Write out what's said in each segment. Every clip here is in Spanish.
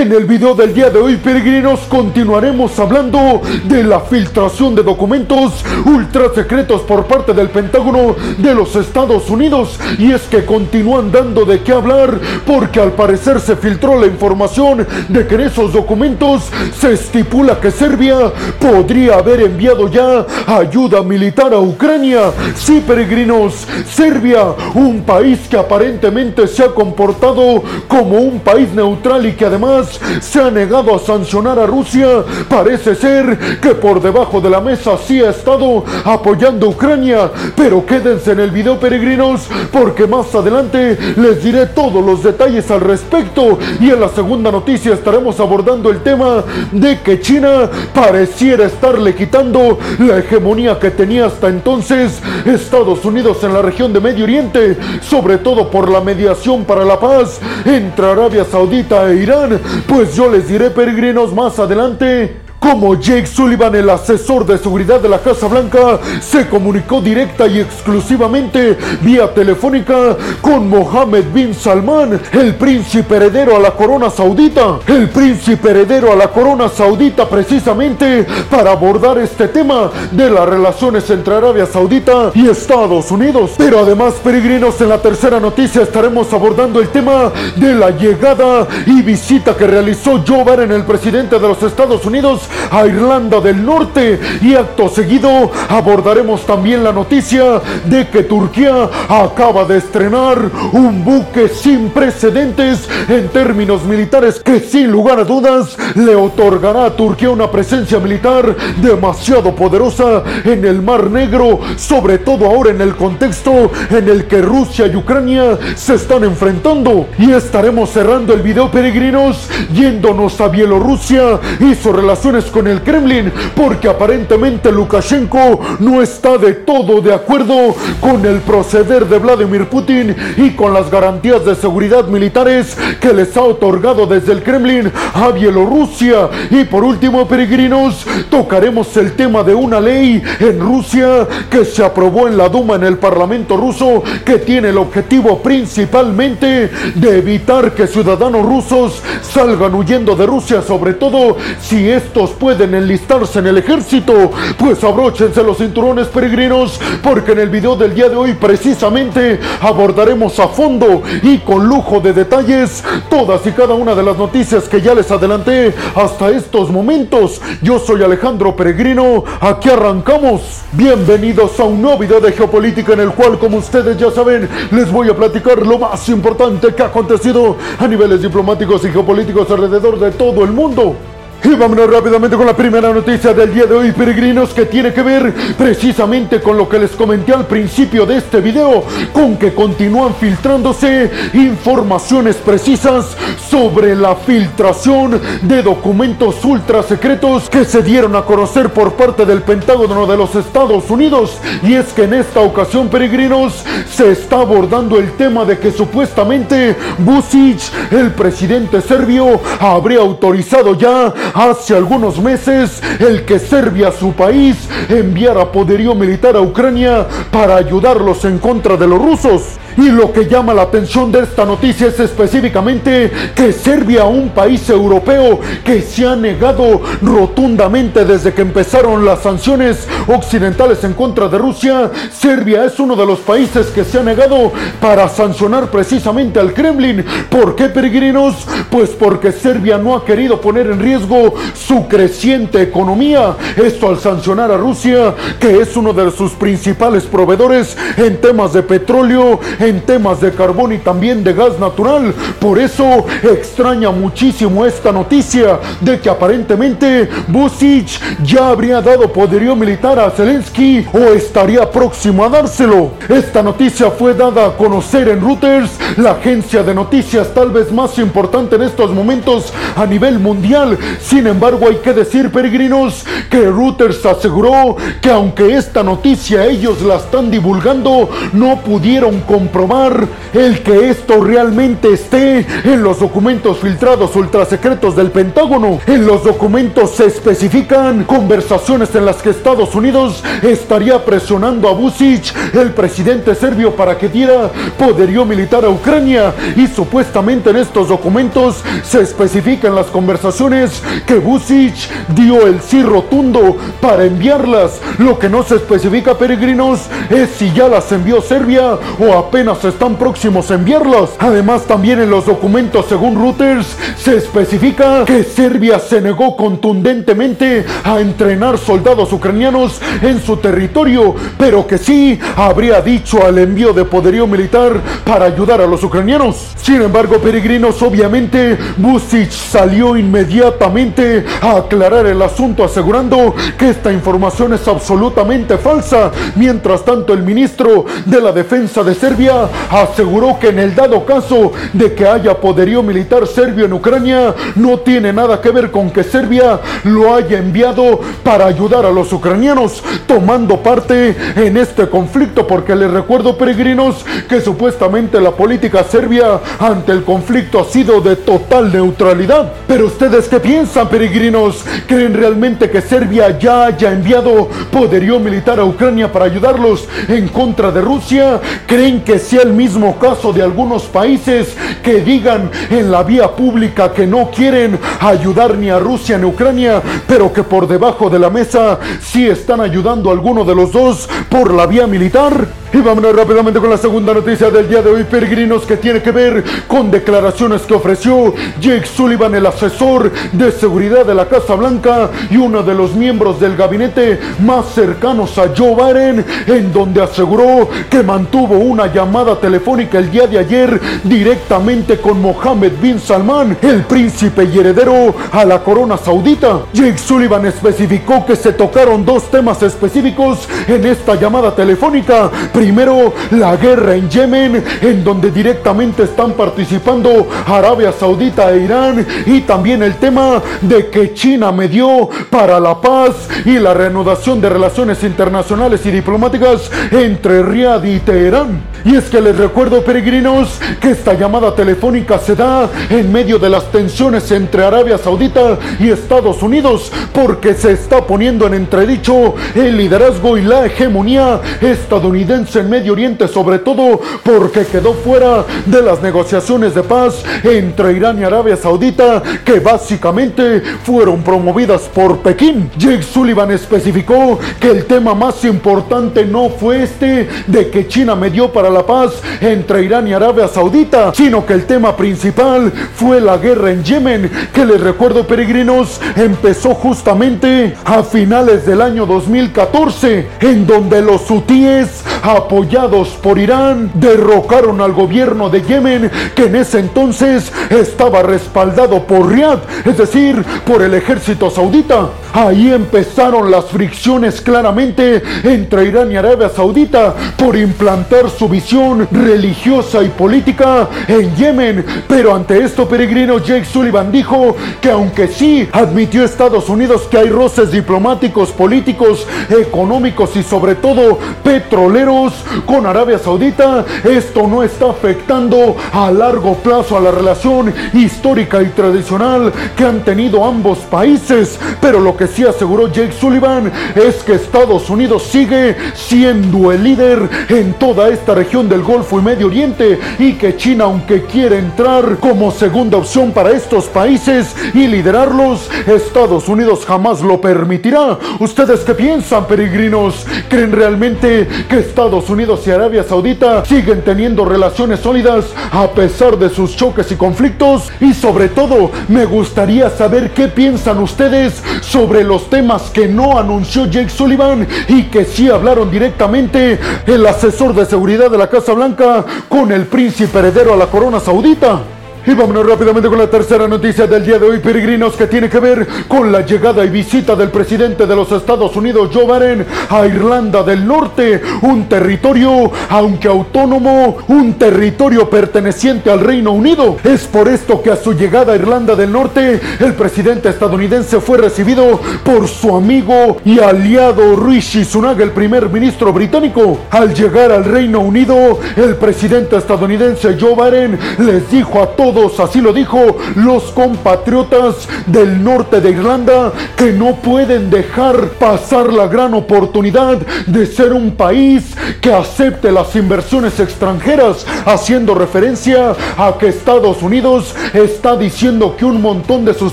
En el video del día de hoy, peregrinos, continuaremos hablando de la filtración de documentos ultra secretos por parte del Pentágono de los Estados Unidos. Y es que continúan dando de qué hablar porque al parecer se filtró la información de que en esos documentos se estipula que Serbia podría haber enviado ya ayuda militar a Ucrania. Sí, peregrinos, Serbia, un país que aparentemente se ha comportado como un país neutral y que además se ha negado a sancionar a Rusia, parece ser que por debajo de la mesa sí ha estado apoyando a Ucrania. Pero quédense en el video, peregrinos, porque más adelante les diré todos los detalles al respecto. Y en la segunda noticia estaremos abordando el tema de que China pareciera estarle quitando la hegemonía que tenía hasta entonces Estados Unidos en la región de Medio Oriente, sobre todo por la mediación para la paz entre Arabia Saudita e Irán. Pues yo les diré, peregrinos, más adelante como Jake Sullivan, el asesor de seguridad de la Casa Blanca, se comunicó directa y exclusivamente vía telefónica con Mohammed bin Salman, el príncipe heredero a la corona saudita. El príncipe heredero a la corona saudita precisamente para abordar este tema de las relaciones entre Arabia Saudita y Estados Unidos. Pero además, peregrinos, en la tercera noticia estaremos abordando el tema de la llegada y visita que realizó Joe Biden, el presidente de los Estados Unidos, a Irlanda del Norte y acto seguido abordaremos también la noticia de que Turquía acaba de estrenar un buque sin precedentes en términos militares que sin lugar a dudas le otorgará a Turquía una presencia militar demasiado poderosa en el Mar Negro, sobre todo ahora en el contexto en el que Rusia y Ucrania se están enfrentando. Y estaremos cerrando el video peregrinos yéndonos a Bielorrusia y sus relaciones con el Kremlin, porque aparentemente Lukashenko no está de todo de acuerdo con el proceder de Vladimir Putin y con las garantías de seguridad militares que les ha otorgado desde el Kremlin a Bielorrusia. Y por último, peregrinos, tocaremos el tema de una ley en Rusia que se aprobó en la Duma en el Parlamento ruso que tiene el objetivo principalmente de evitar que ciudadanos rusos salgan huyendo de Rusia, sobre todo si estos pueden enlistarse en el ejército. Pues abróchense los cinturones peregrinos, porque en el video del día de hoy precisamente abordaremos a fondo y con lujo de detalles todas y cada una de las noticias que ya les adelanté hasta estos momentos. Yo soy Alejandro Peregrino, aquí arrancamos. Bienvenidos a un nuevo video de geopolítica en el cual, como ustedes ya saben, les voy a platicar lo más importante que ha acontecido a niveles diplomáticos y geopolíticos alrededor de todo el mundo. Y vámonos rápidamente con la primera noticia del día de hoy, peregrinos, que tiene que ver precisamente con lo que les comenté al principio de este video, con que continúan filtrándose informaciones precisas sobre la filtración de documentos ultra secretos que se dieron a conocer por parte del Pentágono de los Estados Unidos. Y es que en esta ocasión, peregrinos, se está abordando el tema de que supuestamente Vucic, el presidente serbio, habría autorizado ya hace algunos meses el que Serbia, su país, enviara poderío militar a Ucrania para ayudarlos en contra de los rusos. Y lo que llama la atención de esta noticia es específicamente que Serbia, un país europeo que se ha negado rotundamente desde que empezaron las sanciones occidentales en contra de Rusia, Serbia es uno de los países que se ha negado para sancionar precisamente al Kremlin. ¿Por qué, peregrinos? Pues porque Serbia no ha querido poner en riesgo su creciente economía. Esto al sancionar a Rusia, que es uno de sus principales proveedores en temas de petróleo, en temas de carbón y también de gas natural. Por eso extraña muchísimo esta noticia de que aparentemente Vucic ya habría dado poderío militar a Zelensky o estaría próximo a dárselo. Esta noticia fue dada a conocer en Reuters, la agencia de noticias tal vez más importante en estos momentos a nivel mundial. Sin embargo, hay que decir, peregrinos, que Reuters aseguró que aunque esta noticia ellos la están divulgando, no pudieron comprobar comprobar el que esto realmente esté en los documentos filtrados ultrasecretos del Pentágono. En los documentos se especifican conversaciones en las que Estados Unidos estaría presionando a Vucic, el presidente serbio, para que diera poderío militar a Ucrania. Y supuestamente en estos documentos se especifican las conversaciones que Vucic dio el sí rotundo para enviarlas. Lo que no se especifica, peregrinos, es si ya las envió Serbia o apenas están próximos a enviarlas. Además, también en los documentos, según Reuters, se especifica que Serbia se negó contundentemente a entrenar soldados ucranianos en su territorio, pero que sí habría dicho al envío de poderío militar para ayudar a los ucranianos. Sin embargo, peregrinos, obviamente, Vucic salió inmediatamente a aclarar el asunto asegurando que esta información es absolutamente falsa. Mientras tanto, el ministro de la Defensa de Serbia aseguró que en el dado caso de que haya poderío militar serbio en Ucrania, no tiene nada que ver con que Serbia lo haya enviado para ayudar a los ucranianos tomando parte en este conflicto, porque les recuerdo, peregrinos, que supuestamente la política serbia ante el conflicto ha sido de total neutralidad. Pero ustedes qué piensan, peregrinos? ¿Creen realmente que Serbia ya haya enviado poderío militar a Ucrania para ayudarlos en contra de Rusia? ¿Creen que sea el mismo caso de algunos países que digan en la vía pública que no quieren ayudar ni a Rusia ni a Ucrania, pero que por debajo de la mesa sí están ayudando a alguno de los dos por la vía militar? Y vámonos rápidamente con la segunda noticia del día de hoy, peregrinos, que tiene que ver con declaraciones que ofreció Jake Sullivan, el asesor de seguridad de la Casa Blanca y uno de los miembros del gabinete más cercanos a Joe Biden, en donde aseguró que mantuvo una llamada telefónica el día de ayer directamente con Mohammed bin Salman, el príncipe y heredero a la corona saudita. Jake Sullivan especificó que se tocaron dos temas específicos en esta llamada telefónica Primero, la guerra en Yemen, en donde directamente están participando Arabia Saudita e Irán. Y también el tema de que China medió para la paz y la reanudación de relaciones internacionales y diplomáticas entre Riad y Teherán. Y es que les recuerdo, peregrinos, que esta llamada telefónica se da en medio de las tensiones entre Arabia Saudita y Estados Unidos, porque se está poniendo en entredicho el liderazgo y la hegemonía estadounidense en Medio Oriente, sobre todo porque quedó fuera de las negociaciones de paz entre Irán y Arabia Saudita, que básicamente fueron promovidas por Pekín. Jake Sullivan especificó que el tema más importante no fue este de que China medió para la paz entre Irán y Arabia Saudita, sino que el tema principal fue la guerra en Yemen, que les recuerdo peregrinos, empezó justamente a finales del año 2014, en donde los hutíes apoyados por Irán, derrocaron al gobierno de Yemen, que en ese entonces estaba respaldado por Riad, es decir, por el ejército saudita. Ahí empezaron las fricciones claramente entre Irán y Arabia Saudita por implantar su visión religiosa y política en Yemen. Pero ante esto, peregrino Jake Sullivan dijo que aunque sí admitió Estados Unidos que hay roces diplomáticos, políticos, económicos y sobre todo petroleros con Arabia Saudita, esto no está afectando a largo plazo a la relación histórica y tradicional que han tenido ambos países. Pero lo que sí aseguró Jake Sullivan es que Estados Unidos sigue siendo el líder en toda esta región del Golfo y Medio Oriente y que China, aunque quiere entrar como segunda opción para estos países y liderarlos, Estados Unidos jamás lo permitirá. ¿Ustedes qué piensan, peregrinos? ¿Creen realmente que Estados Unidos y Arabia Saudita siguen teniendo relaciones sólidas a pesar de sus choques y conflictos? Y sobre todo, me gustaría saber qué piensan ustedes sobre sobre los temas que no anunció Jake Sullivan y que sí hablaron directamente el asesor de seguridad de la Casa Blanca con el príncipe heredero a la corona saudita. Y vámonos rápidamente con la tercera noticia del día de hoy, peregrinos, que tiene que ver con la llegada y visita del presidente de los Estados Unidos, Joe Biden, a Irlanda del Norte, un territorio, aunque autónomo, un territorio perteneciente al Reino Unido. Es por esto que a su llegada a Irlanda del Norte, el presidente estadounidense fue recibido por su amigo y aliado Rishi Sunak, el primer ministro británico. Al llegar al Reino Unido, el presidente estadounidense Joe Biden les dijo a todos así lo dijo, los compatriotas del norte de Irlanda que no pueden dejar pasar la gran oportunidad de ser un país que acepte las inversiones extranjeras, haciendo referencia a que Estados Unidos está diciendo que un montón de sus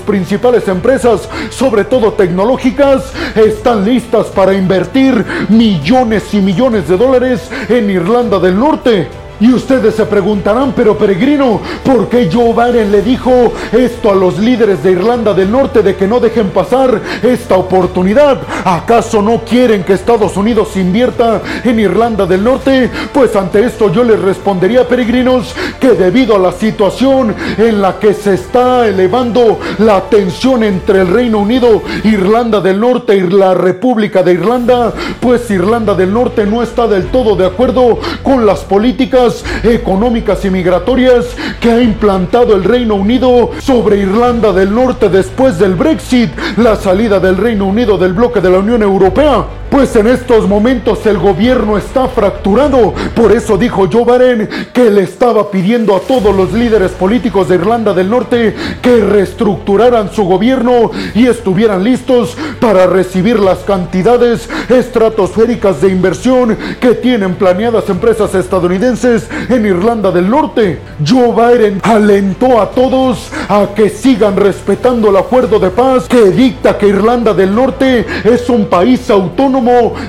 principales empresas, sobre todo tecnológicas, están listas para invertir millones y millones de dólares en Irlanda del Norte. Y ustedes se preguntarán, pero peregrino, ¿por qué Joe Biden le dijo esto a los líderes de Irlanda del Norte de que no dejen pasar esta oportunidad? ¿Acaso no quieren que Estados Unidos invierta en Irlanda del Norte? Pues ante esto yo les respondería, peregrinos, que debido a la situación en la que se está elevando la tensión entre el Reino Unido, Irlanda del Norte y la República de Irlanda, pues Irlanda del Norte no está del todo de acuerdo con las políticas económicas y migratorias que ha implantado el Reino Unido sobre Irlanda del Norte después del Brexit, la salida del Reino Unido del bloque de la Unión Europea. Pues en estos momentos el gobierno está fracturado. Por eso dijo Joe Biden que le estaba pidiendo a todos los líderes políticos de Irlanda del Norte que reestructuraran su gobierno y estuvieran listos para recibir las cantidades estratosféricas de inversión que tienen planeadas empresas estadounidenses en Irlanda del Norte. Joe Biden alentó a todos a que sigan respetando el acuerdo de paz que dicta que Irlanda del Norte es un país autónomo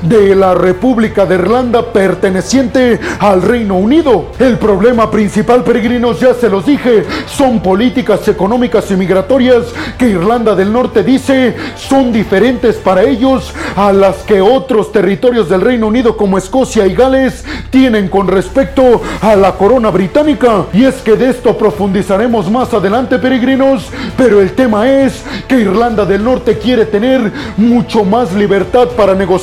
de la República de Irlanda perteneciente al Reino Unido. El problema principal, peregrinos, ya se los dije, son políticas económicas y migratorias que Irlanda del Norte dice son diferentes para ellos a las que otros territorios del Reino Unido como Escocia y Gales tienen con respecto a la corona británica. Y es que de esto profundizaremos más adelante, peregrinos, pero el tema es que Irlanda del Norte quiere tener mucho más libertad para negociar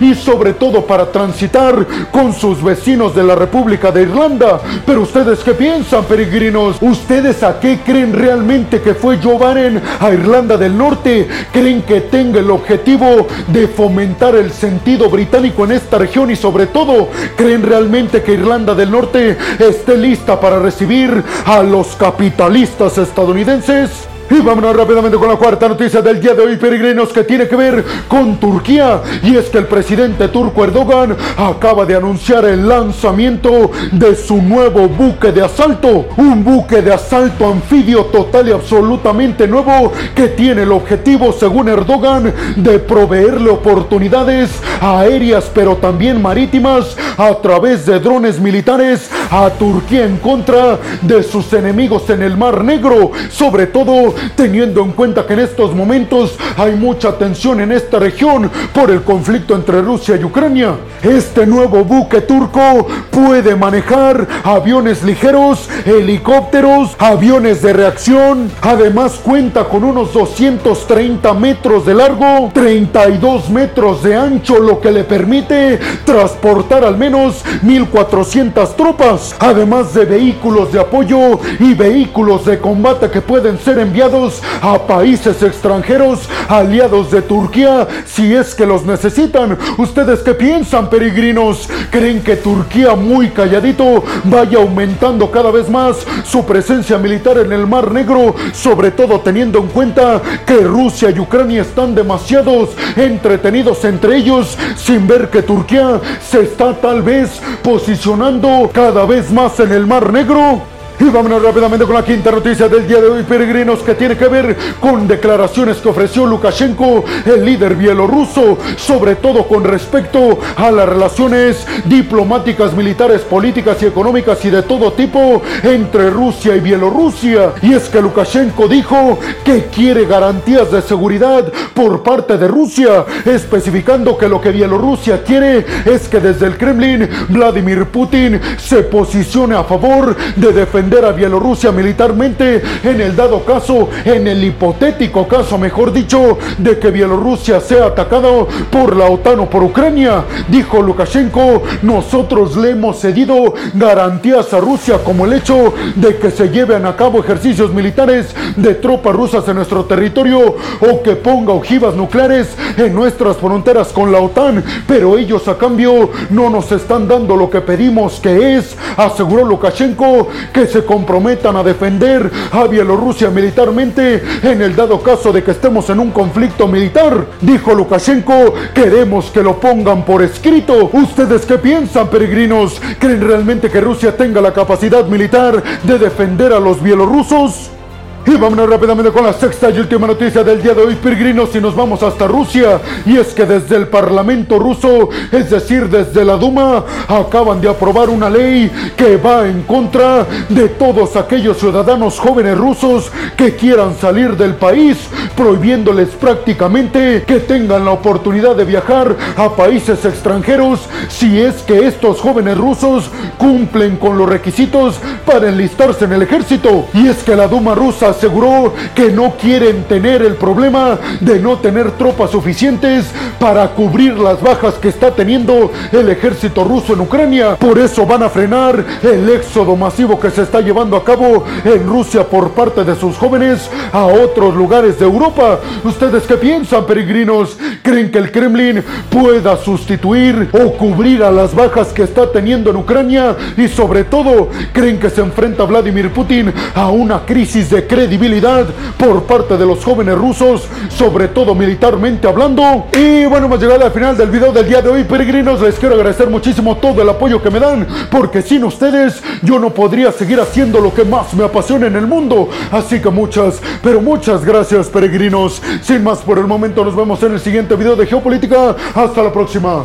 y sobre todo para transitar con sus vecinos de la República de Irlanda. Pero ustedes qué piensan, peregrinos? ¿Ustedes a qué creen realmente que fue Joe Biden a Irlanda del Norte? ¿Creen que tenga el objetivo de fomentar el sentido británico en esta región y sobre todo creen realmente que Irlanda del Norte esté lista para recibir a los capitalistas estadounidenses? Y vámonos rápidamente con la cuarta noticia del día de hoy, peregrinos, que tiene que ver con Turquía. Y es que el presidente turco Erdogan acaba de anunciar el lanzamiento de su nuevo buque de asalto. Un buque de asalto anfibio total y absolutamente nuevo que tiene el objetivo, según Erdogan, de proveerle oportunidades aéreas pero también marítimas a través de drones militares a Turquía en contra de sus enemigos en el Mar Negro. Sobre todo teniendo en cuenta que en estos momentos hay mucha tensión en esta región por el conflicto entre Rusia y Ucrania. Este nuevo buque turco puede manejar aviones ligeros, helicópteros, aviones de reacción. Además cuenta con unos 230 metros de largo, 32 metros de ancho, lo que le permite transportar al menos 1.400 tropas, además de vehículos de apoyo y vehículos de combate que pueden ser enviados a países extranjeros aliados de Turquía si es que los necesitan. ¿Ustedes qué piensan, peregrinos? ¿Creen que Turquía muy calladito vaya aumentando cada vez más su presencia militar en el Mar Negro, sobre todo teniendo en cuenta que Rusia y Ucrania están demasiados entretenidos entre ellos sin ver que Turquía se está tal vez posicionando cada vez más en el Mar Negro? Y vámonos rápidamente con la quinta noticia del día de hoy, peregrinos, que tiene que ver con declaraciones que ofreció Lukashenko, el líder bielorruso, sobre todo con respecto a las relaciones diplomáticas, militares, políticas y económicas y de todo tipo entre Rusia y Bielorrusia. Y es que Lukashenko dijo que quiere garantías de seguridad por parte de Rusia, especificando que lo que Bielorrusia quiere es que desde el Kremlin Vladimir Putin se posicione a favor de defender a Bielorrusia militarmente en el dado caso, en el hipotético caso, mejor dicho, de que Bielorrusia sea atacado por la OTAN o por Ucrania. Dijo Lukashenko, nosotros le hemos cedido garantías a Rusia como el hecho de que se lleven a cabo ejercicios militares de tropas rusas en nuestro territorio o que ponga ojivas nucleares en nuestras fronteras con la OTAN, pero ellos a cambio no nos están dando lo que pedimos que es, aseguró Lukashenko, que se comprometan a defender a Bielorrusia militarmente en el dado caso de que estemos en un conflicto militar. Dijo Lukashenko, queremos que lo pongan por escrito. ¿Ustedes qué piensan, peregrinos? ¿Creen realmente que Rusia tenga la capacidad militar de defender a los bielorrusos? Y vámonos rápidamente con la sexta y última noticia del día de hoy, peregrinos, y nos vamos hasta Rusia. Y es que desde el Parlamento ruso, es decir, desde la Duma, acaban de aprobar una ley que va en contra de todos aquellos ciudadanos jóvenes rusos que quieran salir del país, prohibiéndoles prácticamente que tengan la oportunidad de viajar a países extranjeros si es que estos jóvenes rusos cumplen con los requisitos para enlistarse en el ejército. Y es que la Duma rusa aseguró que no quieren tener el problema de no tener tropas suficientes para cubrir las bajas que está teniendo el ejército ruso en Ucrania. Por eso van a frenar el éxodo masivo que se está llevando a cabo en Rusia por parte de sus jóvenes a otros lugares de Europa. ¿Ustedes qué piensan, peregrinos? ¿Creen que el Kremlin pueda sustituir o cubrir a las bajas que está teniendo en Ucrania? Y sobre todo, ¿creen que se enfrenta Vladimir Putin a una crisis de crédito? Credibilidad por parte de los jóvenes rusos, sobre todo militarmente hablando. Y bueno, hemos llegado al final del video del día de hoy, peregrinos. Les quiero agradecer muchísimo todo el apoyo que me dan, porque sin ustedes yo no podría seguir haciendo lo que más me apasiona en el mundo. Así que muchas, pero muchas gracias, peregrinos. Sin más por el momento, nos vemos en el siguiente video de Geopolítica. Hasta la próxima.